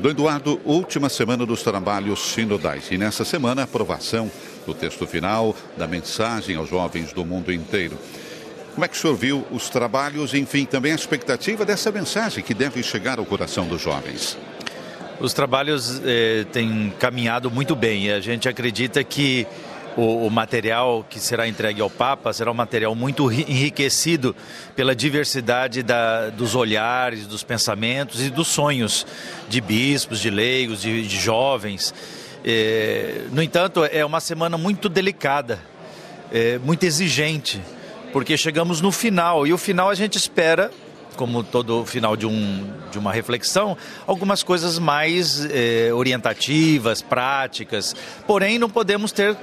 Do Eduardo, última semana dos trabalhos sinodais. E nessa semana, aprovação do texto final da mensagem aos jovens do mundo inteiro. Como é que o senhor viu os trabalhos, enfim, também a expectativa dessa mensagem que deve chegar ao coração dos jovens? Os trabalhos eh, têm caminhado muito bem. A gente acredita que o, o, material que será entregue ao Papa será um material muito enriquecido pela diversidade da, dos olhares, dos pensamentos e dos sonhos de bispos, de leigos, de, de jovens. É, no entanto, é uma semana muito delicada, é, muito exigente, porque chegamos no final e o final a gente espera como todo final de, um, de uma reflexão, algumas coisas mais eh, orientativas, práticas. Porém, não podemos ter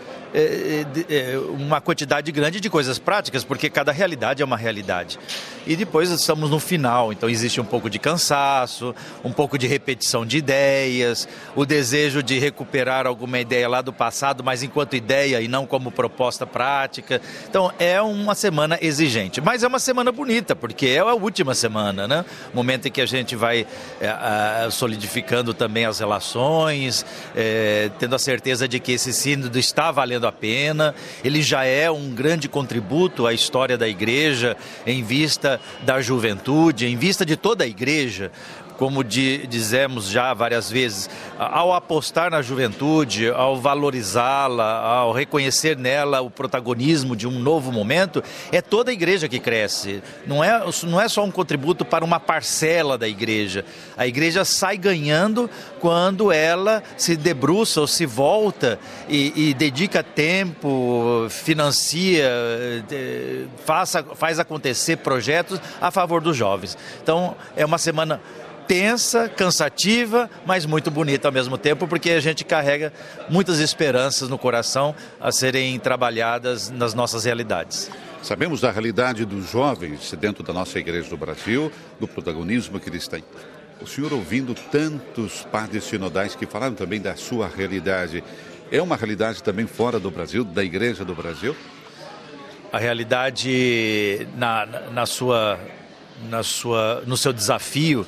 uma quantidade grande de coisas práticas, porque cada realidade é uma realidade. E depois estamos no final, então existe um pouco de cansaço, um pouco de repetição de ideias, o desejo de recuperar alguma ideia lá do passado, mas enquanto ideia e não como proposta prática. Então é uma semana exigente, mas é uma semana bonita, porque é a última semana, né? Momento em que a gente vai é, solidificando também as relações, é, tendo a certeza de que esse sínodo está valendo a pena. Ele já é um grande contributo à história da igreja em vista da juventude, em vista de toda a igreja, como di, dizemos já várias vezes, ao apostar na juventude, ao valorizá-la, ao reconhecer nela o protagonismo de um novo momento, é toda a igreja que cresce. Não é, não é só um contributo para uma parcela da igreja. A igreja sai ganhando quando ela se debruça ou se volta e, e dedica tempo, financia, faça, faz acontecer projetos a favor dos jovens. Então, é uma semana tensa, cansativa, mas muito bonita ao mesmo tempo, porque a gente carrega muitas esperanças no coração a serem trabalhadas nas nossas realidades. Sabemos da realidade dos jovens dentro da nossa igreja do Brasil, do protagonismo que eles têm. O senhor ouvindo tantos padres sinodais que falaram também da sua realidade, é uma realidade também fora do Brasil, da igreja do Brasil? A realidade na, na sua, na sua, no seu desafio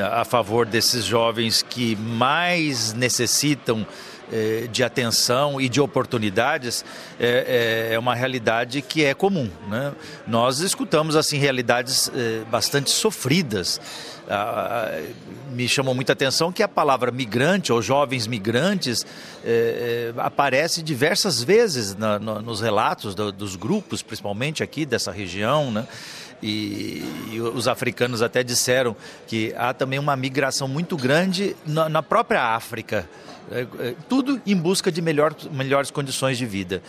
a favor desses jovens que mais necessitam eh, de atenção e de oportunidades é, é, uma realidade que é comum. Né? Nós escutamos assim realidades eh, bastante sofridas. me chamou muita atenção que a palavra migrante ou jovens migrantes aparece diversas vezes na, no, nos relatos do, dos grupos, principalmente aqui dessa região. Né? E, e, os africanos até disseram que há também uma migração muito grande na, na própria África. É, é, tudo em busca de melhor, melhores condições de vida.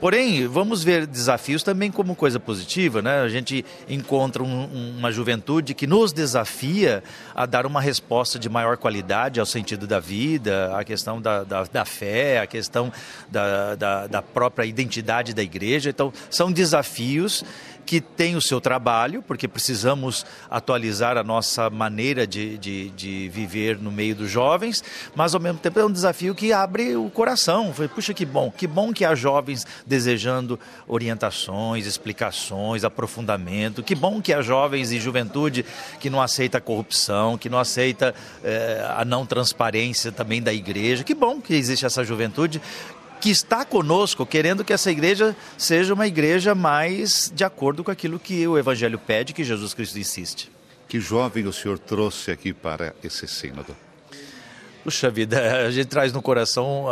Porém, vamos ver desafios também como coisa positiva, né? A gente encontra um, uma juventude que nos desafia a dar uma resposta de maior qualidade ao sentido da vida, à questão da, da, da fé, à questão da, da, da própria identidade da igreja. Então, são desafios que tem o seu trabalho, porque precisamos atualizar a nossa maneira de, de, de, viver no meio dos jovens, mas ao mesmo tempo é um desafio que abre o coração. Puxa, que bom, que bom que há jovens desejando orientações, explicações, aprofundamento, que bom que há jovens e juventude que não aceita a corrupção, que não aceita eh, a não transparência também da igreja, que bom que existe essa juventude que está conosco, querendo que essa igreja seja uma igreja mais de acordo com aquilo que o Evangelho pede, que Jesus Cristo insiste. Que jovem o senhor trouxe aqui para esse sínodo? Puxa vida, a gente traz no coração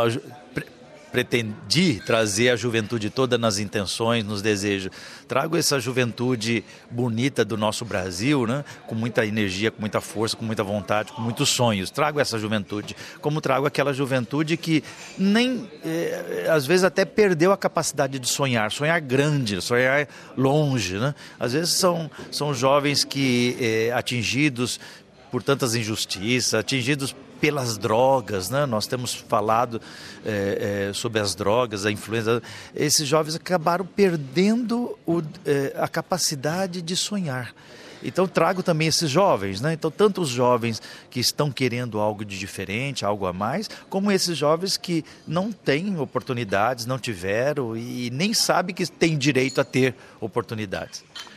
pretendi trazer a juventude toda nas intenções, nos desejos. Trago essa juventude bonita do nosso Brasil, né? com muita energia, com muita força, com muita vontade, com muitos sonhos. Trago essa juventude, como trago aquela juventude que nem, eh, às vezes, até perdeu a capacidade de sonhar, sonhar grande, sonhar longe. Né? Às vezes são, são jovens que, eh, atingidos por tantas injustiças, atingidos pelas drogas, né? Nós temos falado é, é, sobre as drogas, a influência. Esses jovens acabaram perdendo o, é, a capacidade de sonhar. Então trago também esses jovens, né? Então tanto os jovens que estão querendo algo de diferente, algo a mais, como esses jovens que não têm oportunidades, não tiveram e nem sabem que têm direito a ter oportunidades.